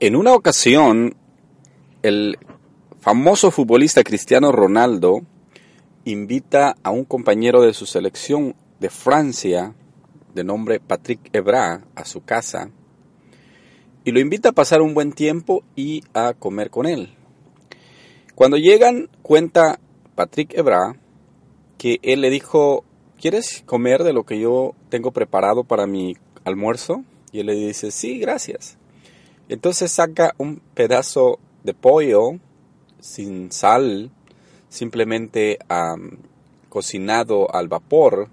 En una ocasión, el famoso futbolista Cristiano Ronaldo invita a un compañero de su selección de Francia, de nombre Patrick Ebra, a su casa y lo invita a pasar un buen tiempo y a comer con él. Cuando llegan, cuenta Patrick Ebra que él le dijo, ¿quieres comer de lo que yo tengo preparado para mi almuerzo? Y él le dice, sí, gracias. Entonces saca un pedazo de pollo sin sal, simplemente cocinado al vapor,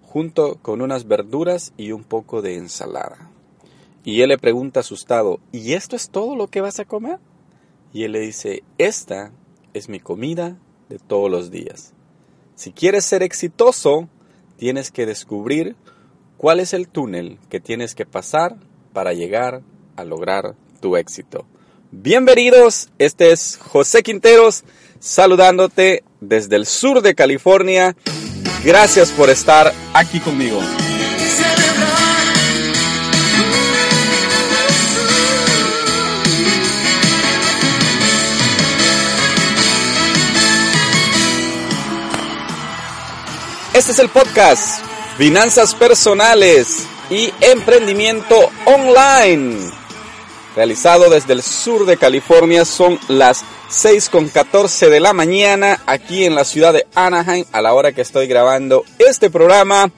junto con unas verduras y un poco de ensalada. Y él le pregunta asustado, ¿y esto es todo lo que vas a comer? Y él le dice, esta es mi comida de todos los días. Si quieres ser exitoso, tienes que descubrir cuál es el túnel que tienes que pasar para llegar a lograr tu éxito. Bienvenidos, este es José Quinteros saludándote desde el sur de California. Gracias por estar aquí conmigo. Este es el podcast Finanzas Personales y Emprendimiento Online. Realizado desde el sur de California, son las 6 con 14 de la mañana aquí en la ciudad de Anaheim a la hora que estoy grabando este programa.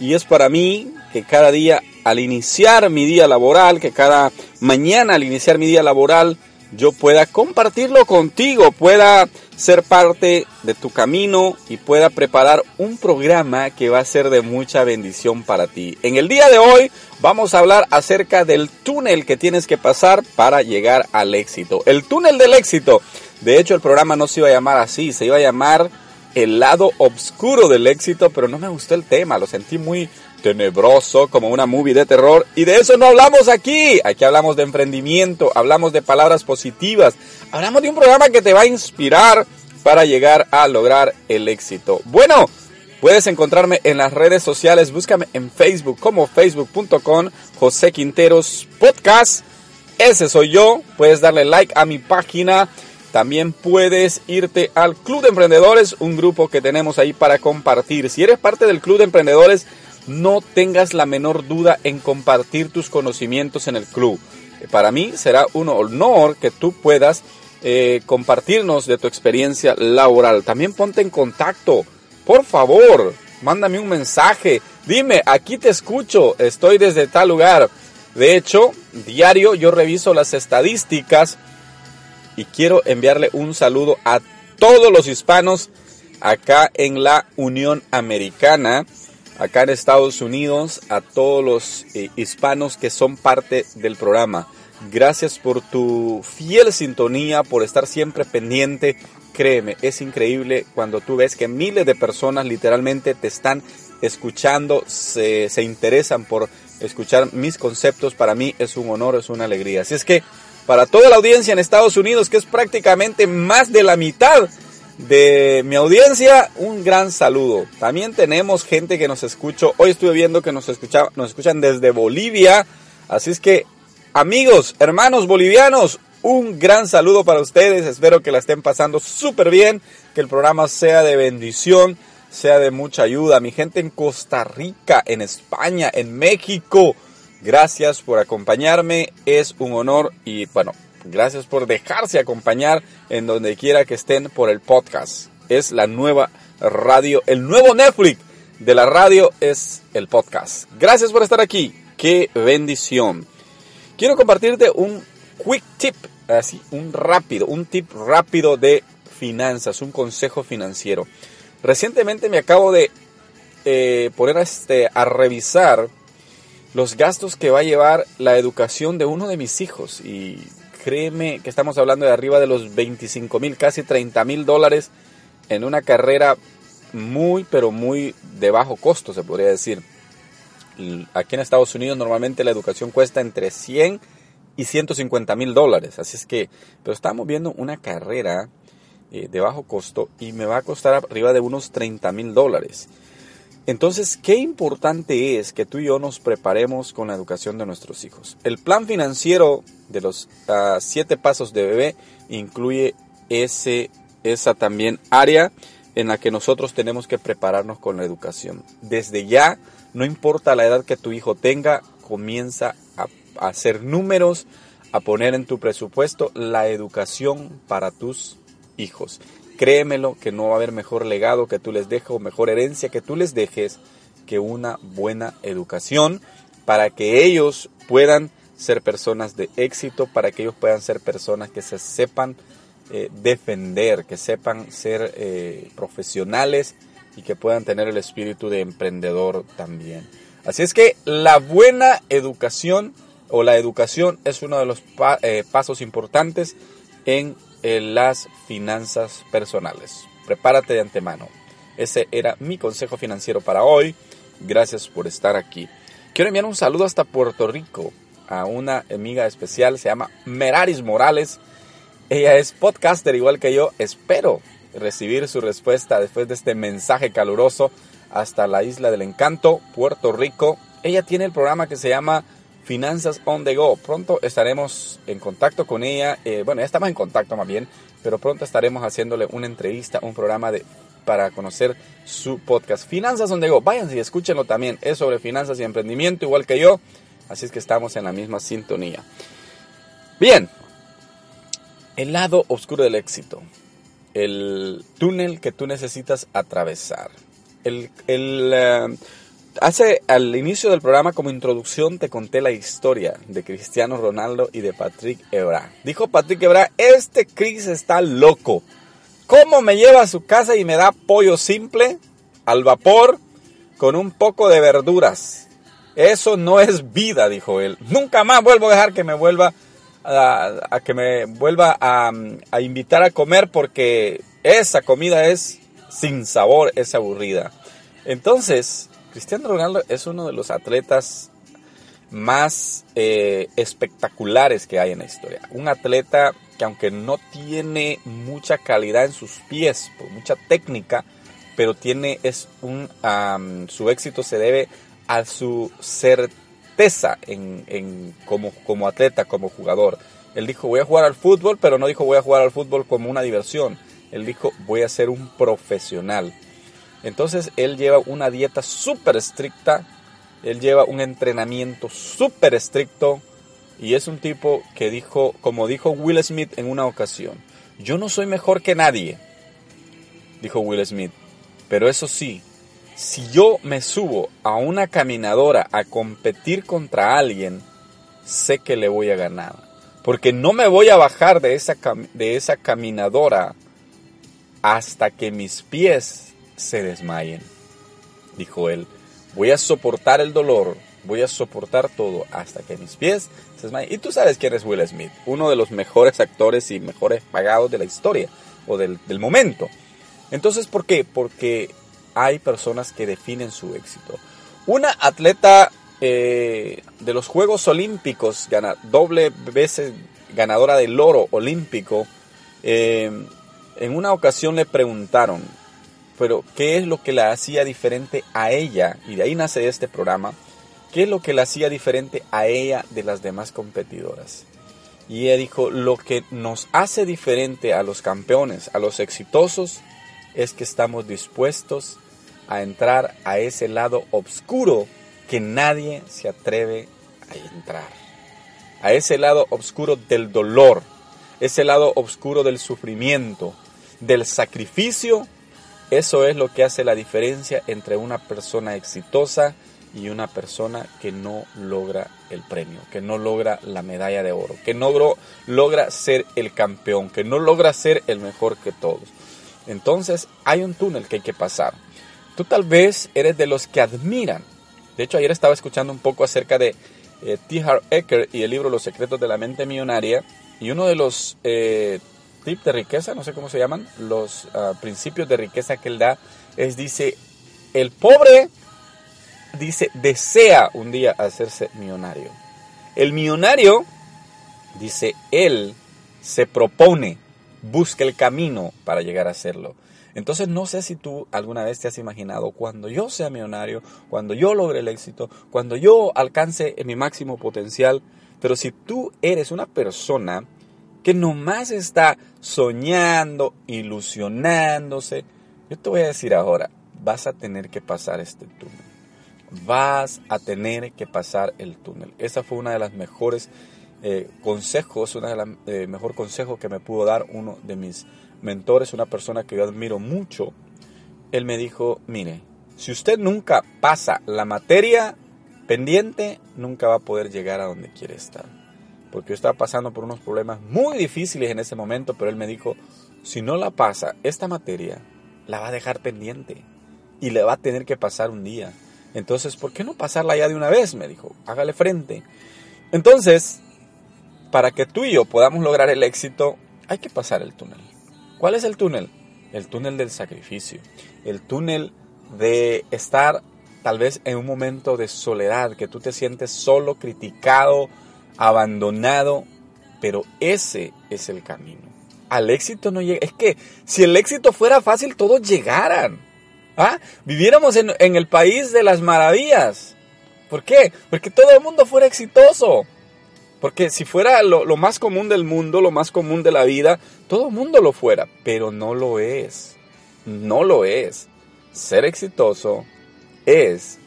Y es para mí que cada día al iniciar mi día laboral, que cada mañana al iniciar mi día laboral, yo pueda compartirlo contigo, pueda ser parte de tu camino y pueda preparar un programa que va a ser de mucha bendición para ti. En el día de hoy vamos a hablar acerca del túnel que tienes que pasar para llegar al éxito. El túnel del éxito. De hecho, el programa no se iba a llamar así, se iba a llamar el lado oscuro del éxito, pero no me gustó el tema, lo sentí muy tenebroso como una movie de terror y de eso no hablamos aquí. Aquí hablamos de emprendimiento, hablamos de palabras positivas, hablamos de un programa que te va a inspirar para llegar a lograr el éxito. Bueno, puedes encontrarme en las redes sociales, búscame en Facebook como facebook.com José Quinteros Podcast. Ese soy yo, puedes darle like a mi página. También puedes irte al Club de Emprendedores, un grupo que tenemos ahí para compartir. Si eres parte del Club de Emprendedores, no tengas la menor duda en compartir tus conocimientos en el club. Para mí será un honor que tú puedas eh, compartirnos de tu experiencia laboral. También ponte en contacto. Por favor, mándame un mensaje. Dime, aquí te escucho, estoy desde tal lugar. De hecho, diario yo reviso las estadísticas y quiero enviarle un saludo a todos los hispanos acá en la Unión Americana acá en Estados Unidos, a todos los eh, hispanos que son parte del programa. Gracias por tu fiel sintonía, por estar siempre pendiente. Créeme, es increíble cuando tú ves que miles de personas literalmente te están escuchando, se, se interesan por escuchar mis conceptos. Para mí es un honor, es una alegría. Así es que para toda la audiencia en Estados Unidos, que es prácticamente más de la mitad de mi audiencia, un gran saludo. También tenemos gente que nos escucha. Hoy estuve viendo que nos, escucha, nos escuchan desde Bolivia. Así es que, amigos, hermanos bolivianos, un gran saludo para ustedes. Espero que la estén pasando súper bien. Que el programa sea de bendición, sea de mucha ayuda. Mi gente en Costa Rica, en España, en México. Gracias por acompañarme. Es un honor y bueno, Gracias por dejarse acompañar en donde quiera que estén por el podcast. Es la nueva radio, el nuevo Netflix de la radio es el podcast. Gracias por estar aquí. Qué bendición. Quiero compartirte un quick tip, así, un rápido, un tip rápido de finanzas, un consejo financiero. Recientemente me acabo de eh, poner este, a revisar los gastos que va a llevar la educación de uno de mis hijos y créeme que estamos hablando de arriba de los 25 mil, casi 30 mil dólares en una carrera muy, pero muy de bajo costo, se podría decir. Aquí en Estados Unidos normalmente la educación cuesta entre 100 y 150 mil dólares. Así es que, pero estamos viendo una carrera eh, de bajo costo y me va a costar arriba de unos 30 mil dólares. Entonces, qué importante es que tú y yo nos preparemos con la educación de nuestros hijos. El plan financiero de los uh, siete pasos de bebé incluye ese, esa también área en la que nosotros tenemos que prepararnos con la educación. Desde ya, no importa la edad que tu hijo tenga, comienza a hacer números, a poner en tu presupuesto la educación para tus hijos. Créemelo que no va a haber mejor legado que tú les dejes o mejor herencia que tú les dejes que una buena educación para que ellos puedan ser personas de éxito, para que ellos puedan ser personas que se sepan eh, defender, que sepan ser eh, profesionales y que puedan tener el espíritu de emprendedor también. Así es que la buena educación o la educación es uno de los eh, pasos importantes en en las finanzas personales. Prepárate de antemano. Ese era mi consejo financiero para hoy. Gracias por estar aquí. Quiero enviar un saludo hasta Puerto Rico a una amiga especial, se llama Meraris Morales. Ella es podcaster igual que yo. Espero recibir su respuesta después de este mensaje caluroso hasta la isla del encanto, Puerto Rico. Ella tiene el programa que se llama Finanzas on the Go. Pronto estaremos en contacto con ella. Eh, bueno, ya estamos en contacto más bien, pero pronto estaremos haciéndole una entrevista, un programa de, para conocer su podcast. Finanzas on the Go. Váyanse y escúchenlo también. Es sobre finanzas y emprendimiento, igual que yo. Así es que estamos en la misma sintonía. Bien. El lado oscuro del éxito. El túnel que tú necesitas atravesar. El, el eh, Hace al inicio del programa como introducción te conté la historia de Cristiano Ronaldo y de Patrick Ebra. Dijo Patrick Ebra, este Chris está loco. ¿Cómo me lleva a su casa y me da pollo simple al vapor con un poco de verduras? Eso no es vida, dijo él. Nunca más vuelvo a dejar que me vuelva a, que me vuelva a invitar a comer porque esa comida es sin sabor, es aburrida. Entonces, Cristiano Ronaldo es uno de los atletas más eh, espectaculares que hay en la historia. Un atleta que aunque no tiene mucha calidad en sus pies, mucha técnica, pero tiene es un su éxito se debe a su certeza en, como, como atleta, como jugador. Él dijo voy a jugar al fútbol, pero no dijo voy a jugar al fútbol como una diversión. Él dijo voy a ser un profesional. Entonces él lleva una dieta súper estricta, él lleva un entrenamiento súper estricto y es un tipo que dijo, como dijo Will Smith en una ocasión, yo no soy mejor que nadie, dijo Will Smith, pero eso sí, si yo me subo a una caminadora a competir contra alguien, sé que le voy a ganar, porque no me voy a bajar de esa, de esa caminadora hasta que mis pies se desmayen. Dijo él, voy a soportar el dolor, voy a soportar todo hasta que mis pies se desmayen. Y tú sabes quién es Will Smith, uno de los mejores actores y mejores pagados de la historia o del, momento. Entonces, ¿por qué? Porque hay personas que definen su éxito. Una atleta eh, de los Juegos Olímpicos, doble veces ganadora del oro olímpico, eh, en una ocasión le preguntaron, pero ¿qué es lo que la hacía diferente a ella? Y de ahí nace este programa. ¿Qué es lo que la hacía diferente a ella de las demás competidoras? Y ella dijo, lo que nos hace diferente a los campeones, a los exitosos, es que estamos dispuestos a entrar a ese lado oscuro que nadie se atreve a entrar. A ese lado oscuro del dolor, ese lado oscuro del sufrimiento, del sacrificio eso es lo que hace la diferencia entre una persona exitosa y una persona que no logra el premio, que no logra la medalla de oro, que no logra ser el campeón, que no logra ser el mejor que todos. Entonces hay un túnel que hay que pasar. Tú tal vez eres de los que admiran. De hecho, ayer estaba escuchando un poco acerca de eh, T. Eker y el libro Los secretos de la mente millonaria. Y uno de los eh, de riqueza, no sé cómo se llaman, los ah, principios de riqueza que él da, es dice, el pobre dice, desea un día hacerse millonario. El millonario dice, él se propone, busca el camino para llegar a hacerlo. Entonces no sé si tú alguna vez te has imaginado cuando yo sea millonario, cuando yo logre el éxito, cuando yo alcance mi máximo potencial, pero si tú eres una persona que nomás está soñando, ilusionándose, yo te voy a decir ahora, vas a tener que pasar este túnel. Vas a tener que pasar el túnel. Esa fue una de las mejores eh, consejos, una de las eh, mejor consejos que me pudo dar uno de mis mentores, una persona que yo admiro mucho, él me dijo, mire, si usted nunca pasa la materia pendiente, nunca va a poder llegar a donde quiere estar. Porque yo estaba pasando por unos problemas muy difíciles en ese momento, pero él me dijo, si no la pasa esta materia, la va a dejar pendiente y le va a tener que pasar un día. Entonces, ¿por qué no pasarla ya de una vez? Me dijo, hágale frente. Entonces, para que tú y yo podamos lograr el éxito, hay que pasar el túnel. ¿Cuál es el túnel? El túnel del sacrificio, el túnel de estar tal vez en un momento de soledad, que tú te sientes solo, criticado, abandonado, pero ese es el camino. Al éxito no llega. Es que si el éxito fuera fácil, todos llegaran. ¿Ah? Viviéramos en, en el país de las maravillas. ¿Por qué? Porque todo el mundo fuera exitoso. Porque si fuera lo, más común del mundo, lo más común de la vida, todo el mundo lo fuera, pero no lo es. No lo es. Ser exitoso es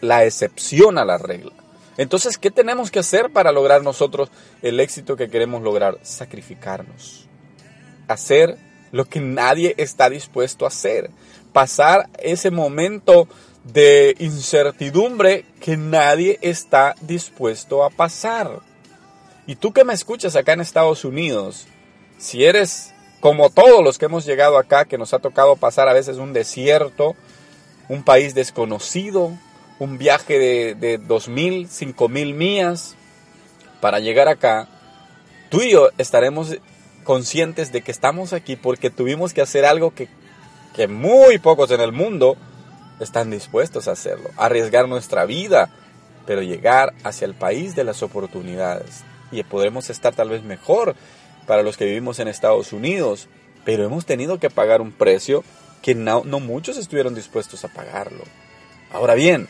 la excepción a la regla. Entonces, ¿qué tenemos que hacer para lograr nosotros el éxito que queremos lograr? Sacrificarnos. Hacer lo que nadie está dispuesto a hacer. Pasar ese momento de incertidumbre que nadie está dispuesto a pasar. Y tú que me escuchas acá en Estados Unidos, si eres como todos los que hemos llegado acá, que nos ha tocado pasar a veces un desierto, un país desconocido, un viaje de, de 2.000, 5.000 millas para llegar acá, tú y yo estaremos conscientes de que estamos aquí porque tuvimos que hacer algo que, que muy pocos en el mundo están dispuestos a hacerlo, arriesgar nuestra vida, pero llegar hacia el país de las oportunidades y podremos estar tal vez mejor para los que vivimos en Estados Unidos, pero hemos tenido que pagar un precio que no, muchos estuvieron dispuestos a pagarlo. Ahora bien,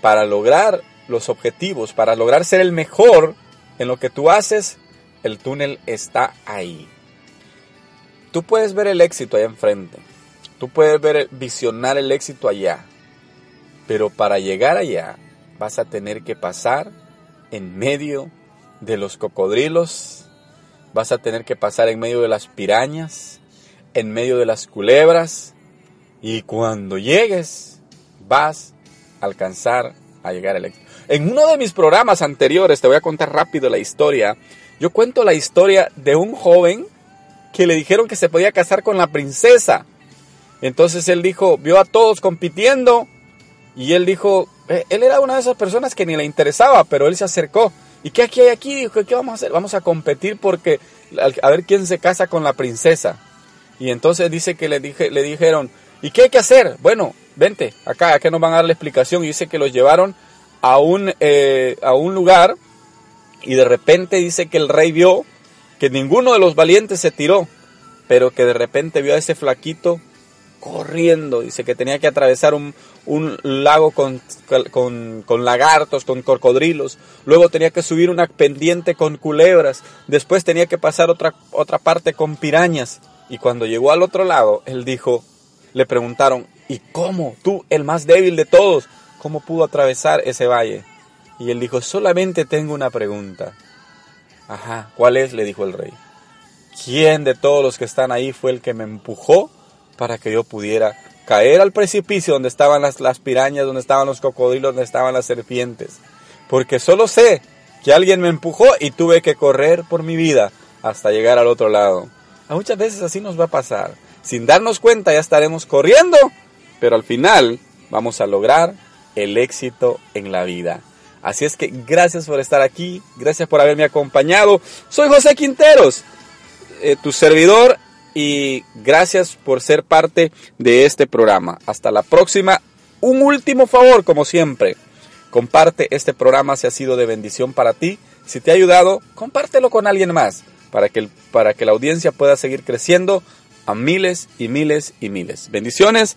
para lograr los objetivos, para lograr ser el mejor en lo que tú haces, el túnel está ahí. Tú puedes ver el éxito allá enfrente, tú puedes ver, visionar el éxito allá, pero para llegar allá vas a tener que pasar en medio de los cocodrilos, vas a tener que pasar en medio de las pirañas, en medio de las culebras, y cuando llegues vas alcanzar a llegar al éxito. En uno de mis programas anteriores, te voy a contar rápido la historia, yo cuento la historia de un joven que le dijeron que se podía casar con la princesa. Entonces él dijo, vio a todos compitiendo y él dijo, eh, él era una de esas personas que ni le interesaba, pero él se acercó ¿Y qué aquí hay aquí? Dijo, ¿qué vamos a hacer? Vamos a competir porque a ver quién se casa con la princesa. Y entonces dice que le, dije, le dijeron, ¿y qué hay que hacer? Bueno, vente, acá, acá nos van a dar la explicación. Y dice que los llevaron a un, eh, a un lugar y de repente dice que el rey vio que ninguno de los valientes se tiró, pero que de repente vio a ese flaquito corriendo. Dice que tenía que atravesar un, lago con, con, lagartos, con cocodrilos. Luego tenía que subir una pendiente con culebras. Después tenía que pasar otra, otra parte con pirañas. Y cuando llegó al otro lado, él dijo, le preguntaron, ¿y cómo? Tú, el más débil de todos, ¿cómo pudo atravesar ese valle? Y él dijo, solamente tengo una pregunta. Ajá, ¿cuál es? le dijo el rey. ¿Quién de todos los que están ahí fue el que me empujó para que yo pudiera caer al precipicio donde estaban las, las pirañas, donde estaban los cocodrilos, donde estaban las serpientes. Porque solo sé que alguien me empujó y tuve que correr por mi vida hasta llegar al otro lado. A muchas veces así nos va a pasar. Sin darnos cuenta ya estaremos corriendo, pero al final vamos a lograr el éxito en la vida. Así es que gracias por estar aquí, gracias por haberme acompañado. Soy José Quinteros, eh, tu servidor y gracias por ser parte de este programa. Hasta la próxima. Un último favor, como siempre. Comparte este programa si ha sido de bendición para ti. Si te ha ayudado, compártelo con alguien más para que, para que la audiencia pueda seguir creciendo a miles y miles y miles. Bendiciones